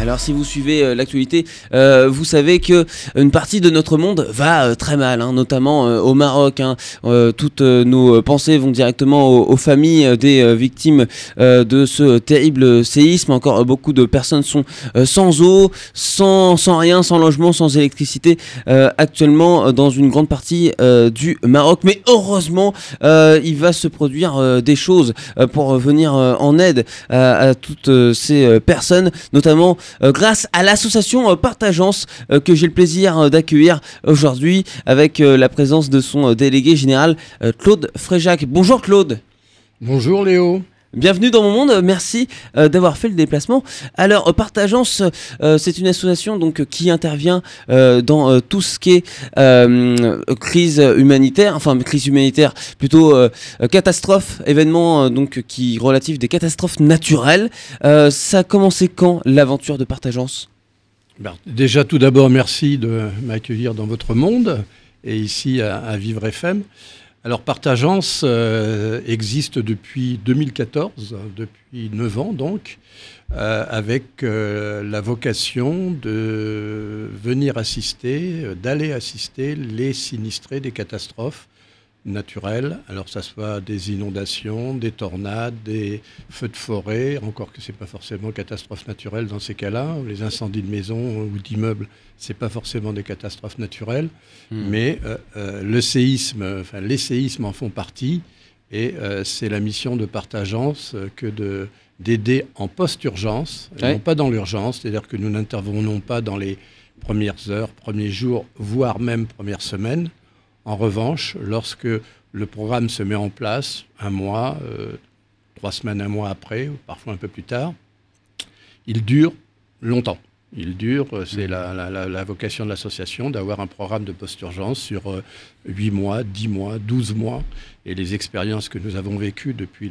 Alors si vous suivez euh, l'actualité, euh, vous savez que une partie de notre monde va euh, très mal, hein, notamment au Maroc. Hein. toutes nos pensées vont directement aux, familles des victimes de ce terrible séisme. Encore beaucoup de personnes sont sans eau, sans, sans rien, sans logement, sans électricité actuellement dans une grande partie du Maroc. Mais heureusement, il va se produire des choses pour venir en aide à toutes ces personnes, notamment grâce à l'association euh, Partageance euh, que j'ai le plaisir d'accueillir aujourd'hui avec la présence de son délégué général Claude Fréjac. Bonjour Claude. Bonjour Léo. Bienvenue dans mon monde, merci d'avoir fait le déplacement. Alors, Partageance, c'est une association donc qui intervient dans tout ce qui est crise humanitaire, enfin crise humanitaire, plutôt catastrophe, événements donc qui relatifs des catastrophes naturelles. ça a commencé quand l'aventure de Partageance? Ben, Déjà, tout d'abord, merci de m'accueillir dans votre monde et ici à Vivre FM. Alors, Partageance euh, existe depuis 2014, depuis 9 ans donc, euh, avec euh, la vocation de venir assister, d'aller assister les sinistrés des catastrophes naturelles. Alors, ça soit des inondations, des tornades, des feux de forêt, encore que ce n'est pas forcément catastrophe naturelle dans ces cas-là, les incendies de maisons ou d'immeubles c'est pas forcément des catastrophes naturelles, hmm. mais euh, euh, le séisme, enfin les séismes en font partie, et euh, c'est la mission de Partageance que de d'aider en post-urgence, non pas dans l'urgence, c'est-à-dire que nous n'intervenons pas dans les premières heures, premiers jours, voire même premières semaines. En revanche, lorsque le programme se met en place, un mois, trois semaines, un mois après, ou parfois un peu plus tard, il dure longtemps. Il dure, euh, c'est la, vocation de l'association d'avoir un programme de post-urgence sur 8 euh, mois, 10 mois, 12 mois. Et les expériences que nous avons vécues depuis,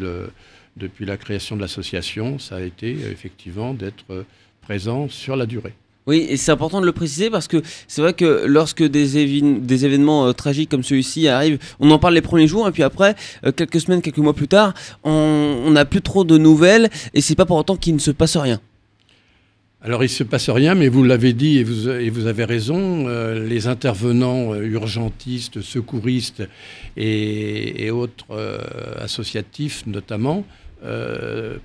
depuis la création de l'association, ça a été euh, effectivement d'être présent sur la durée. Oui, et c'est important de le préciser parce que c'est vrai que lorsque des, événements tragiques comme celui-ci arrivent, on en parle les premiers jours et puis après, quelques semaines, quelques mois plus tard, on n'a plus trop de nouvelles et c'est pas pour autant qu'il ne se passe rien. Alors il ne se passe rien, mais vous l'avez dit et vous, avez raison, euh, les intervenants euh, urgentistes, secouristes et, autres euh, associatifs notamment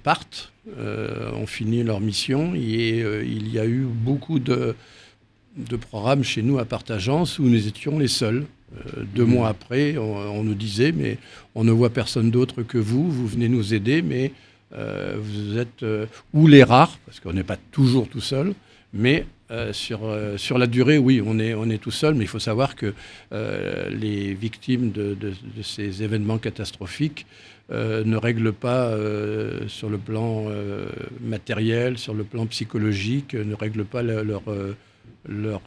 partent, ont fini leur mission et il y a eu beaucoup de, programmes chez nous à Partageance où nous étions les seuls. deux mois après, on, nous disait, mais on ne voit personne d'autre que vous, vous venez nous aider, mais euh, vous êtes euh, ou les rares, parce qu'on n'est pas toujours tout seul, mais euh, sur, la durée, oui, on est, tout seul, mais il faut savoir que les victimes de, ces événements catastrophiques ne règlent pas sur le plan matériel, sur le plan psychologique, ne règlent pas leurs leur,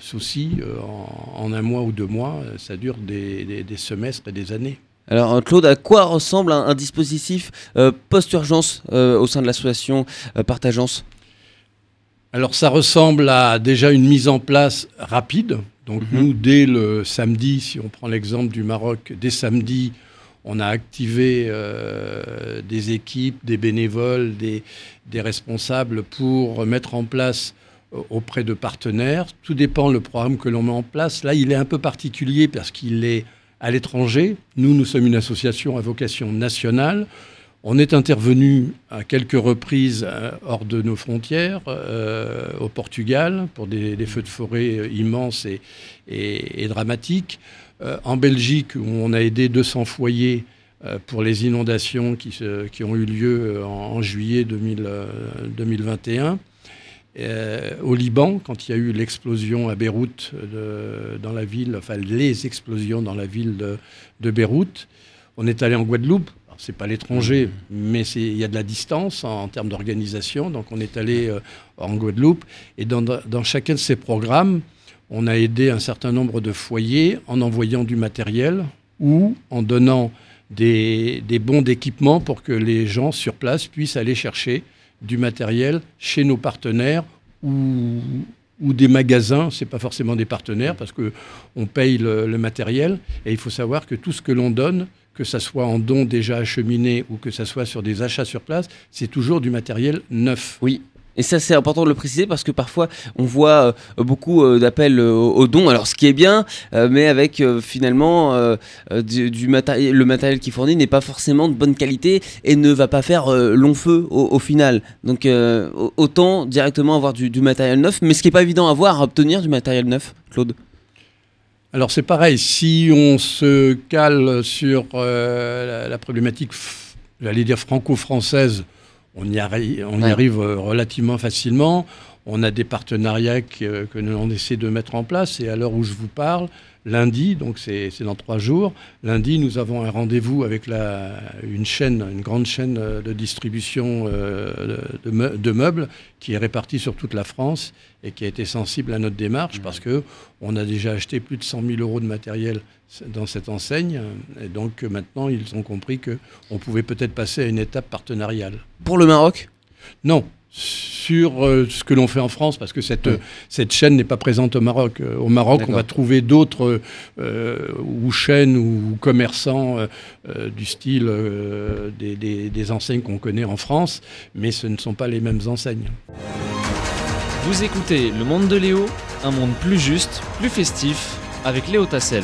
soucis en, un mois ou deux mois. Ça dure des, des semestres et des années. Alors euh, Claude, à quoi ressemble un, dispositif euh, post-urgence euh, au sein de l'association Partageance? Alors ça ressemble à déjà une mise en place rapide. Donc mhm. nous, dès le samedi, si on prend l'exemple du Maroc, dès samedi, on a activé des équipes, des bénévoles, des, responsables pour mettre en place auprès de partenaires. Tout dépend le programme que l'on met en place. Là, il est un peu particulier parce qu'il est à l'étranger. Nous, nous sommes une association à vocation nationale. On est intervenu à quelques reprises euh, hors de nos frontières, euh, au Portugal, pour des, feux de forêt euh, immenses et, dramatiques. En Belgique, où on a aidé 200 foyers pour les inondations qui, ont eu lieu en, juillet 2021. Euh, au Liban, quand il y a eu l'explosion à Beyrouth, dans la ville, enfin les explosions dans la ville de, Beyrouth, on est allé en Guadeloupe. C'est pas l'étranger, mais il y a de la distance en, termes d'organisation. Donc on est allé euh, en Guadeloupe. Et dans, chacun de ces programmes, on a aidé un certain nombre de foyers en envoyant du matériel ou en donnant des, bons d'équipement pour que les gens sur place puissent aller chercher du matériel chez nos partenaires ou, des magasins, ce n'est pas forcément des partenaires parce qu'on paye le, matériel. Et il faut savoir que tout ce que l'on donne que ça soit en dons déjà acheminés ou que ça soit sur des achats sur place, c'est toujours du matériel neuf. Oui, et ça, c'est important de le préciser parce que parfois, on voit euh, beaucoup euh, d'appels euh, aux dons. Alors, ce qui est bien, mais avec finalement du, matériel, le matériel qui fournit n'est pas forcément de bonne qualité et ne va pas faire long feu au, final. Donc, autant directement avoir du, matériel neuf, mais ce qui n'est pas évident à avoir, à obtenir du matériel neuf, Claude. Alors c'est pareil, si on se cale sur la, problématique, j'allais dire franco-française, on y arrive, on y arrive euh, relativement facilement. On a des partenariats que, que nous on essaie de mettre en place. Et à l'heure où je vous parle, lundi, donc c'est dans trois jours, lundi, nous avons un rendez-vous avec la, une chaîne, une grande chaîne euh, de distribution euh, de, de, meubles qui est répartie sur toute la France et qui a été sensible à notre démarche parce que on a déjà acheté plus de 100 000 euros de matériel dans cette enseigne. Et donc maintenant, ils ont compris qu'on pouvait peut-être passer à une étape partenariale. Pour le Maroc? Non, sur euh, ce que l'on fait en France, parce que cette, cette chaîne n'est pas présente au Maroc. Euh, au Maroc, on va trouver d'autres euh, ou chaînes ou commerçants du style des, des enseignes qu'on connaît en France, mais ce ne sont pas les mêmes enseignes. Vous écoutez Le Monde de Léo, un monde plus juste, plus festif, avec Léo Tassel.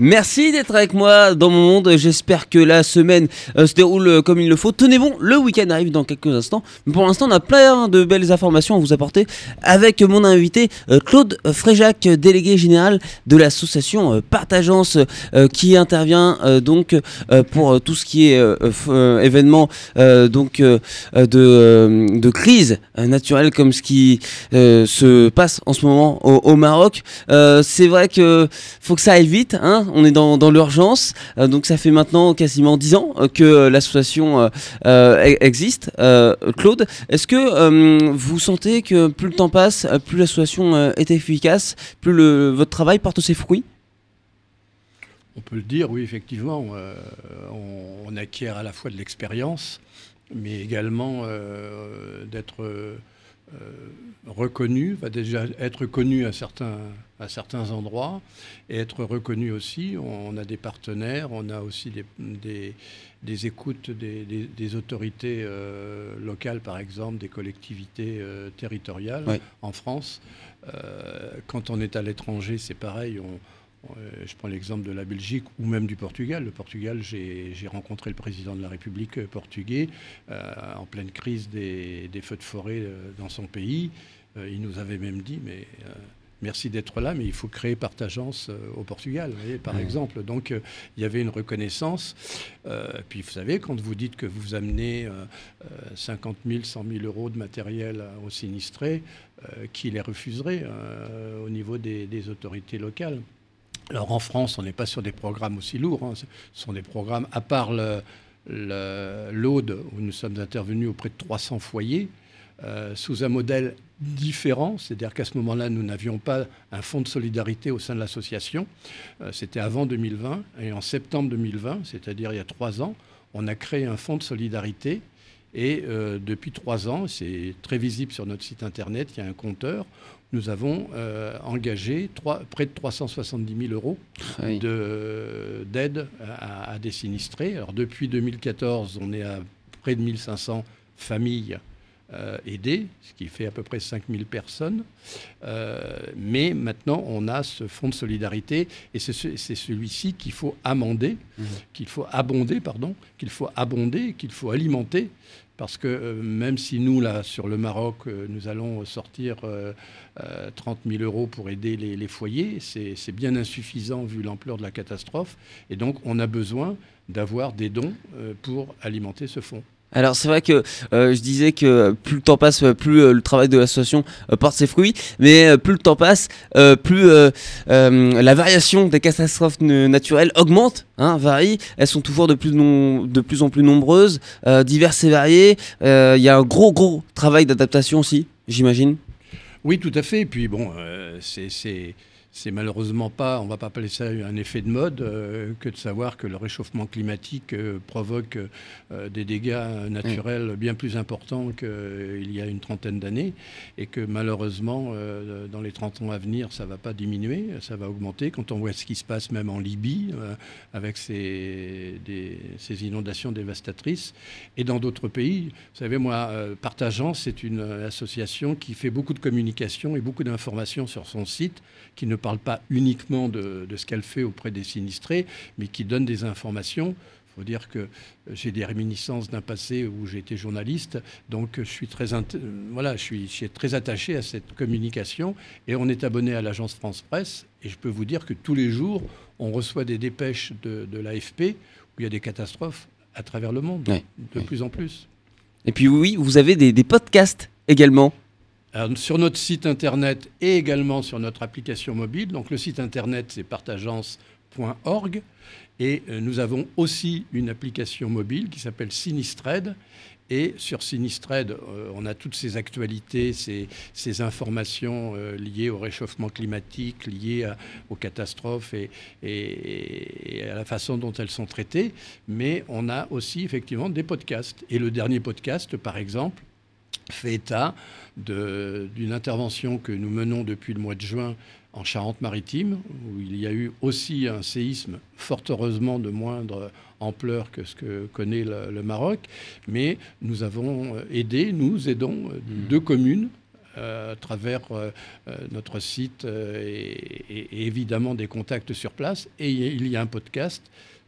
Merci d'être avec moi dans mon monde. J'espère que la semaine euh, se déroule euh, comme il le faut. Tenez bon, le week-end arrive dans quelques instants. Pour l'instant, on a plein de belles informations à vous apporter avec mon invité euh, Claude Fréjac, délégué général de l'association Partagence, qui intervient donc pour tout ce qui est événement donc de, de, crise naturelle comme ce qui se passe en ce moment au, au Maroc. C'est vrai que faut que ça aille vite. Hein on est dans, l'urgence. Euh, donc ça fait maintenant quasiment 10 ans euh, que euh, l'association existe. Claude, est-ce que vous sentez que plus le temps passe, plus l'association est efficace, plus votre travail porte ses fruits? On peut le dire, oui, effectivement. on, acquiert à la fois de l'expérience, mais également d'être reconnu, va déjà être connu à certains, à certains endroits et être reconnu aussi. On, a des partenaires, on a aussi des, des, écoutes des, autorités euh, locales, par exemple, des collectivités euh, territoriales en France. quand on est à l'étranger, c'est pareil. On, euh, je prends l'exemple de la Belgique ou même du Portugal. Le Portugal, j'ai rencontré le président de la République euh, portugais euh, en pleine crise des, feux de forêt dans son pays. Il nous avait même dit, mais merci d'être là, mais il faut créer Partagence au Portugal, par exemple. Donc, il y avait une reconnaissance. puis, vous savez, quand vous dites que vous amenez 50 000, 100 000 euros de matériel aux sinistrés, qui les refuserait au niveau des autorités locales? Alors en France, on n'est pas sur des programmes aussi lourds. Hein. Ce sont des programmes, à part l'Aude, où nous sommes intervenus auprès de 300 foyers, euh, sous un modèle différent, c'est-à-dire qu'à ce moment-là, nous n'avions pas un fonds de solidarité au sein de l'association. Euh, c'était avant 2020. Et en septembre 2020, c'est-à-dire il y a trois ans, on a créé un fonds de solidarité. Et euh, depuis trois ans, c'est très visible sur notre site internet, il y a un compteur nous avons engagé près de 370 000 euros d'aide à, des sinistrés. Alors depuis 2014, on est à près de 1500 familles euh, aidées, ce qui fait à peu près 5000 personnes. Euh, mais maintenant, on a ce fonds de solidarité et c'est celui-ci qu'il faut amender, mmh. qu'il faut abonder, pardon, qu'il faut abonder, qu'il faut alimenter parce que euh, même si nous, là, sur le Maroc, euh, nous allons sortir 30 euh, 000 euros pour aider les, foyers, c'est bien insuffisant vu l'ampleur de la catastrophe. Et donc, on a besoin d'avoir des dons pour alimenter ce fonds. Alors c'est vrai que je disais que plus le temps passe, plus le travail de l'association porte ses fruits, mais plus le temps passe, plus la variation des catastrophes naturelles augmente, hein, varie. Elles sont toujours de plus, de plus en plus nombreuses, diverses et variées. Il y a un gros gros travail d'adaptation aussi, j'imagine. Oui, tout à fait. Et puis bon, c'est c'est malheureusement pas, on va pas appeler ça un effet de mode, euh, que de savoir que le réchauffement climatique euh, provoque euh, des dégâts naturels bien plus importants qu'il y a une trentaine d'années, et que malheureusement, dans les 30 ans à venir, ça va pas diminuer, ça va augmenter. Quand on voit ce qui se passe même en Libye, avec ces, ces, inondations dévastatrices, et dans d'autres pays, vous savez, moi, Partageant, c'est une association qui fait beaucoup de communication et beaucoup d'informations sur son site, qui ne parle pas uniquement de, ce qu'elle fait auprès des sinistrés, mais qui donne des informations. Il faut dire que j'ai des réminiscences d'un passé où j'ai été journaliste, donc je suis très, voilà, je suis, très attaché à cette communication. Et on est abonné à l'agence France Presse, et je peux vous dire que tous les jours, on reçoit des dépêches de, l'AFP où il y a des catastrophes à travers le monde, de plus en plus. Et puis oui, vous avez des podcasts également sur notre site internet et également sur notre application mobile. Donc le site internet c'est partageance.org et euh, nous avons aussi une application mobile qui s'appelle Sinistred. Et sur Sinistred, euh, on a toutes ces actualités, ces, informations euh, liées au réchauffement climatique, liées aux catastrophes et, à la façon dont elles sont traitées. Mais on a aussi effectivement des podcasts. Et le dernier podcast, par exemple, fait état d'une intervention que nous menons depuis le mois de juin en Charente-Maritime, où il y a eu aussi un séisme fort heureusement de moindre ampleur que ce que connaît le, Maroc. Mais nous avons aidé, nous aidons mmh. deux communes euh, à travers euh, euh, notre site et, et, évidemment des contacts sur place. Et il y a un podcast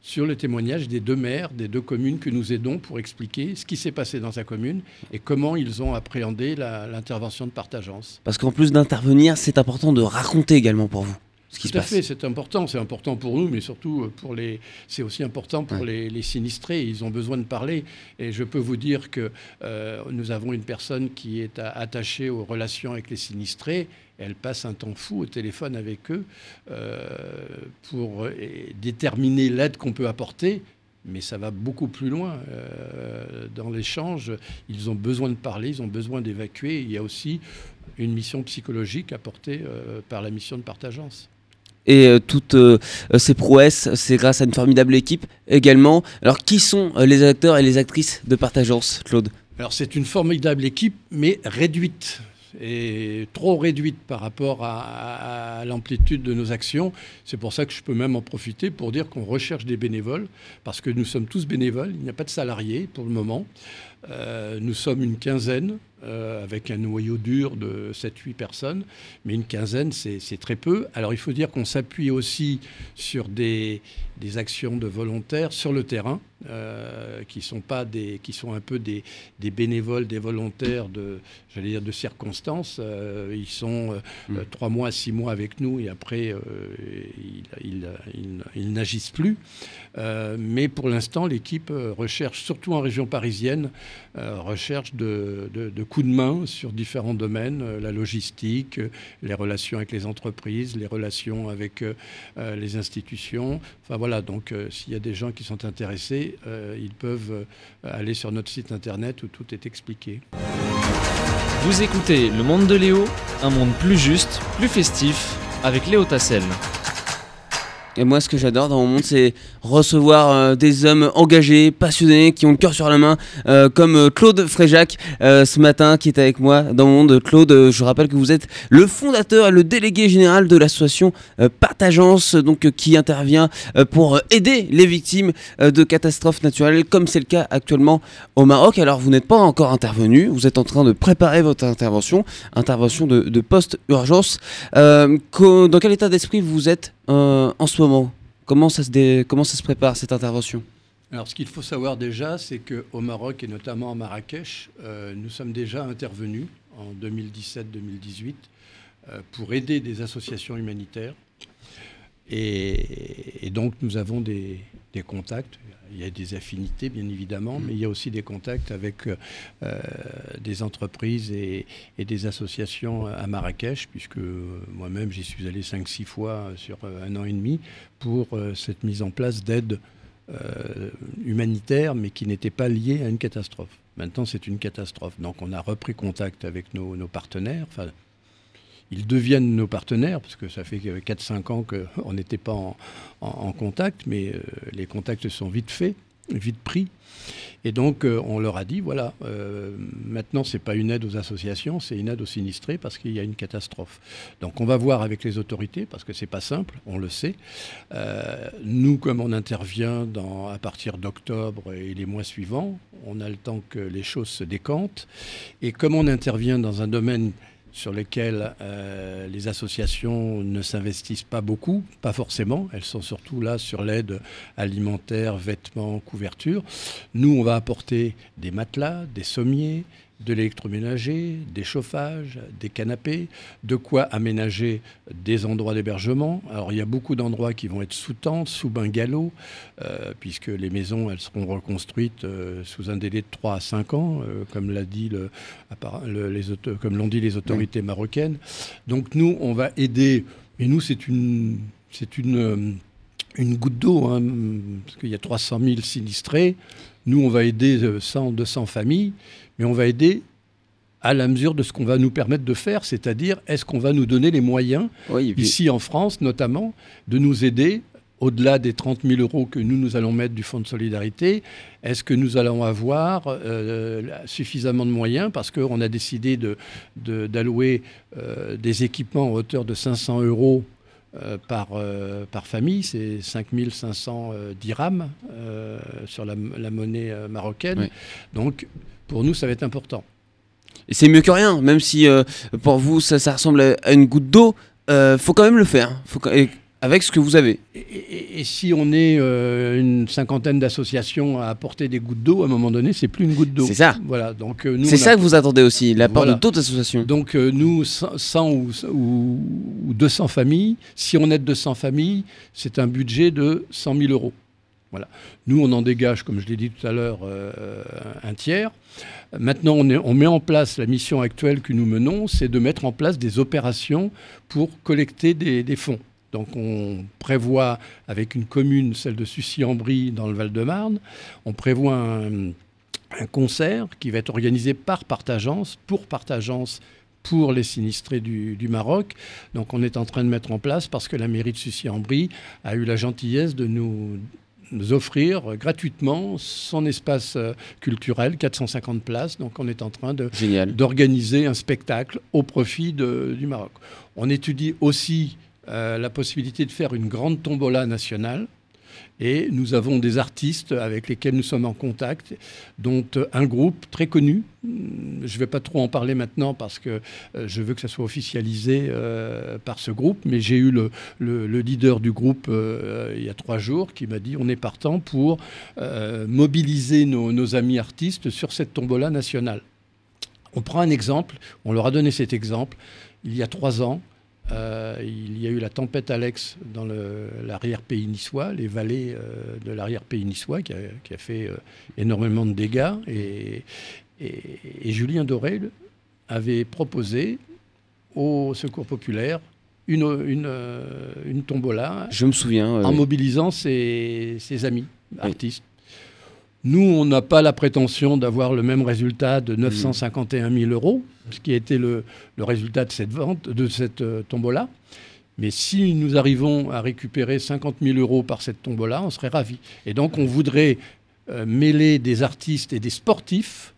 sur le témoignage des deux maires des deux communes que nous aidons pour expliquer ce qui s'est passé dans sa commune et comment ils ont appréhendé l'intervention de partageance. Parce qu'en plus d'intervenir, c'est important de raconter également pour vous. Ce qui Tout à fait, c'est important. C'est important pour nous, mais surtout euh, pour les. C'est aussi important pour les, sinistrés. Ils ont besoin de parler. Et je peux vous dire que euh, nous avons une personne qui est attachée aux relations avec les sinistrés elle passe un temps fou au téléphone avec eux euh, pour déterminer l'aide qu'on peut apporter. Mais ça va beaucoup plus loin. Euh, dans l'échange, ils ont besoin de parler, ils ont besoin d'évacuer. Il y a aussi une mission psychologique apportée par la mission de partageance et toutes ces prouesses, c'est grâce à une formidable équipe également. Alors, qui sont les acteurs et les actrices de Partageance, Claude? Alors, c'est une formidable équipe, mais réduite est trop réduite par rapport à, l'amplitude de nos actions. C'est pour ça que je peux même en profiter pour dire qu'on recherche des bénévoles, parce que nous sommes tous bénévoles, il n'y a pas de salariés pour le moment. Euh, nous sommes une quinzaine, euh, avec un noyau dur de 7-8 personnes, mais une quinzaine, c'est très peu. Alors il faut dire qu'on s'appuie aussi sur des, des, actions de volontaires sur le terrain, euh, qui sont pas des, qui sont un peu des, des bénévoles, des volontaires de, j'allais dire de circonstances. ils sont mmh. trois mois, six mois avec nous et après ils, ils, ils n'agissent plus. mais pour l'instant, l'équipe recherche, surtout en région parisienne, euh, recherche de, de, coups de main sur différents domaines, euh, la logistique, euh, les relations avec les entreprises, les relations avec les institutions. Enfin voilà, donc s'il y a des gens qui sont intéressés, ils peuvent aller sur notre site internet où tout est expliqué. Vous écoutez Le Monde de Léo, un monde plus juste, plus festif, avec Léo Tassel. Et moi, ce que j'adore dans mon monde, c'est recevoir euh, des hommes engagés, passionnés, qui ont le cœur sur la main, euh, comme euh, Claude Fréjac ce matin, qui est avec moi dans mon monde. Claude, je rappelle que vous êtes le fondateur, le délégué général de l'association Partagence, donc qui intervient pour aider les victimes de catastrophes naturelles, comme c'est le cas actuellement au Maroc. Alors, vous n'êtes pas encore intervenu, vous êtes en train de préparer votre intervention, intervention de, de post-urgence. dans quel état d'esprit vous êtes euh, en ce moment comment ça, se comment ça se prépare cette intervention? Alors, ce qu'il faut savoir déjà, c'est qu'au Maroc et notamment à Marrakech, euh, nous sommes déjà intervenus en 2017-2018 euh, pour aider des associations humanitaires. Et, donc, nous avons des, des, contacts il y a des affinités, bien évidemment, mais il y a aussi des contacts avec euh, des entreprises et, des associations à Marrakech, puisque moi-même, j'y suis allé 5-6 fois sur un an et demi pour euh, cette mise en place d'aides euh, humanitaires, mais qui n'étaient pas liées à une catastrophe. Maintenant, c'est une catastrophe. Donc, on a repris contact avec nos, partenaires. Ils deviennent nos partenaires, parce que ça fait 4-5 ans qu'on n'était pas en, contact, mais les contacts sont vite faits, vite pris. Et donc, euh, on leur a dit, voilà, euh, maintenant, ce n'est pas une aide aux associations, c'est une aide aux sinistrés parce qu'il y a une catastrophe. Donc, on va voir avec les autorités, parce que ce n'est pas simple, on le sait. Euh, nous, comme on intervient à partir d'octobre et les mois suivants, on a le temps que les choses se décantent. Et comme on intervient dans un domaine sur lesquelles euh, les associations ne s'investissent pas beaucoup, pas forcément. Elles sont surtout là sur l'aide alimentaire, vêtements, couverture. Nous, on va apporter des matelas, des sommiers, de l'électroménager, des chauffages, des canapés, de quoi aménager des endroits d'hébergement. Alors il y a beaucoup d'endroits qui vont être sous tente, sous bungalow, euh, puisque les maisons elles seront reconstruites euh, sous un délai de 3 à 5 ans, euh, comme l'a dit le, les comme l'ont dit les autorités marocaines. Donc nous on va aider, et nous c'est une c'est une une goutte d'eau, hein, parce qu'il y a 300 000 sinistrés. Nous, on va aider 100, 200 familles mais on va aider à la mesure de ce qu'on va nous permettre de faire, c'est-à-dire est-ce qu'on va nous donner les moyens, ici en France notamment, de nous aider au-delà des 30 000 euros que nous, nous allons mettre du Fonds de solidarité, est-ce que nous allons avoir euh, suffisamment de moyens? Parce qu'on a décidé d'allouer de, euh, des équipements à hauteur de 500 euros par, par famille, c'est 5500 dirhams sur la, monnaie marocaine. Donc, pour nous, ça va être important. Et c'est mieux que rien, même si euh, pour vous, ça, ça, ressemble à une goutte d'eau, euh, faut quand même le faire, faut, avec ce que vous avez. Et, si on est euh, une cinquantaine d'associations à apporter des gouttes d'eau, à un moment donné, c'est plus une goutte d'eau. C'est ça. Voilà. Donc euh, c'est ça que vous attendez aussi, l'apport de d'autres associations. Donc nous, 100 ou, ou, 200 familles, si on aide 200 familles, c'est un budget de 100 000 euros. Voilà. Nous, on en dégage, comme je l'ai dit tout à l'heure, un tiers. Maintenant, on, met en place la mission actuelle que nous menons, c'est de mettre en place des opérations pour collecter des, fonds. Donc on prévoit avec une commune, celle de Sucy-en-Brie dans le Val-de-Marne, on prévoit un, concert qui va être organisé par Partagence, pour Partagence, pour les sinistrés du, du, Maroc. Donc on est en train de mettre en place, parce que la mairie de Sucy-en-Brie a eu la gentillesse de nous nous offrir gratuitement son espace euh, culturel, 450 places. Donc on est en train d'organiser un spectacle au profit du Maroc. On étudie aussi euh, la possibilité de faire une grande tombola nationale et nous avons des artistes avec lesquels nous sommes en contact, dont un groupe très connu. Je ne vais pas trop en parler maintenant parce que euh, je veux que ça soit officialisé euh, par ce groupe, mais j'ai eu le, leader du groupe euh, il y a trois jours qui m'a dit on est partant pour mobiliser nos amis artistes sur cette tombola nationale. On prend un exemple, on leur a donné cet exemple il y a trois ans. Euh, il y a eu la tempête Alex dans l'arrière-pays niçois, les vallées euh, de l'arrière-pays niçois, qui a, fait euh, énormément de dégâts. Et, Julien Doré avait proposé au Secours populaire une, une, tombola. Je me souviens. En mobilisant ses, amis artistes. Nous, on n'a pas la prétention d'avoir le même résultat de 951 000 euros, ce qui a été le, résultat de cette vente, de cette euh, tombola. Mais si nous arrivons à récupérer 50 000 euros par cette tombola, on serait ravis. Et donc, on voudrait euh, mêler des artistes et des sportifs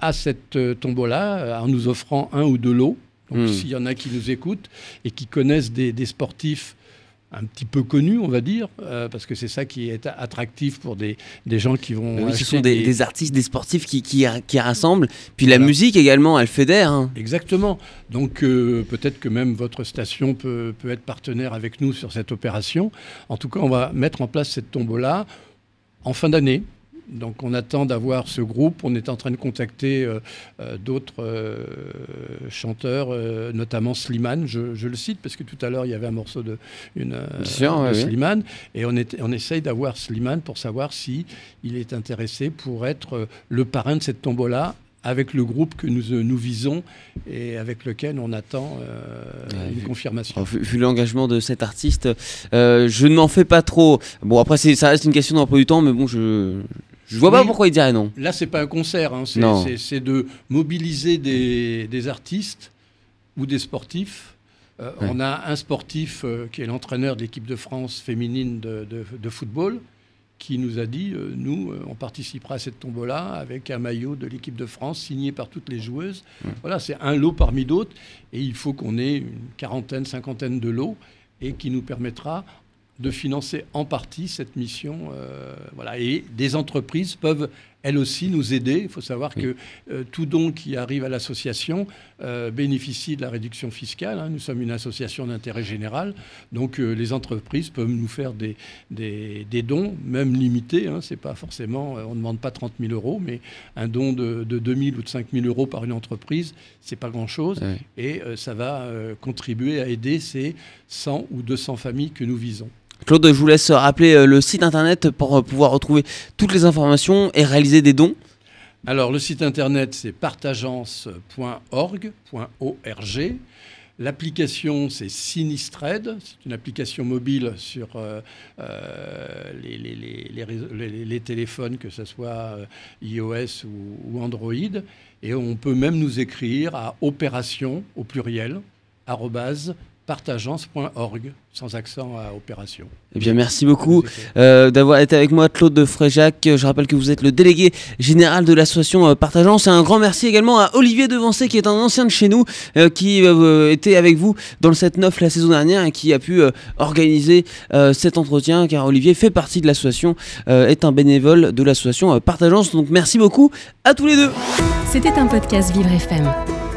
à cette euh, tombola en nous offrant un ou deux lots. Donc, hmm. s'il y en a qui nous écoutent et qui connaissent des sportifs un petit peu connu, on va dire, euh, parce que c'est ça qui est attractif pour des, des gens qui vont. Oui, ce sont des, artistes, des sportifs qui, qui, qui rassemblent. Puis la musique également, elle fédère. Hein. Exactement. Donc euh, peut-être que même votre station peut, peut être partenaire avec nous sur cette opération. En tout cas, on va mettre en place cette tombola en fin d'année. Donc on attend d'avoir ce groupe. On est en train de contacter euh, euh, d'autres euh, chanteurs, notamment Slimane. Je, le cite parce que tout à l'heure il y avait un morceau de, une, Slimane et on, est, on essaye d'avoir Slimane pour savoir si il est intéressé pour être le parrain de cette tombola avec le groupe que nous, nous visons et avec lequel on attend une confirmation. vu, l'engagement de cet artiste, je ne m'en fais pas trop. Bon, après, ça reste une question d'emploi du temps, mais bon, je, je vois pas pourquoi il dirait non. Là, c'est pas un concert, hein. c'est de mobiliser des, artistes ou des sportifs Euh, on a un sportif euh, qui est l'entraîneur de l'équipe de France féminine de, de- de football qui nous a dit, euh, nous, on participera à cette tombola avec un maillot de l'équipe de France signé par toutes les joueuses. Voilà, c'est un lot parmi d'autres. Et il faut qu'on ait une quarantaine, cinquantaine de lots et qui nous permettra de financer en partie cette mission. euh, voilà. Et des entreprises peuvent, elles aussi, nous aider. Il faut savoir Oui. que euh, tout don qui arrive à l'association euh, bénéficie de la réduction fiscale. hein. Nous sommes une association d'intérêt général. Donc euh, les entreprises peuvent nous faire des, des, des dons, même limités. Hein. C'est pas forcément, on ne demande pas 30 000 euros, mais un don de, de 2 000 ou de 5 000 euros par une entreprise, c'est pas grand-chose. Et ça va contribuer à aider ces 100 ou 200 familles que nous visons. Claude, je vous laisse rappeler euh, le site internet pour euh, pouvoir retrouver toutes les informations et réaliser des dons. Alors, le site internet, c'est partagence.org. .org. L'application, c'est Sinistred. C'est une application mobile sur euh, les, téléphones, que ce soit iOS ou, ou Android. Et on peut même nous écrire à opération, au pluriel, arrobase, partagence.org, sans accent à opération. Eh bien, merci beaucoup euh, d'avoir été avec moi, Claude de Fréjac. Je rappelle que vous êtes le délégué général de l'association euh, Partageance. Et un grand merci également à Olivier Devancé, qui est un ancien de chez nous, euh, qui euh, était avec vous dans le 7-9 la saison dernière et qui a pu euh, organiser euh, cet entretien, car Olivier fait partie de l'association, euh, est un bénévole de l'association euh, Partageance. Donc, merci beaucoup à tous les deux. C'était un podcast Vivre FM.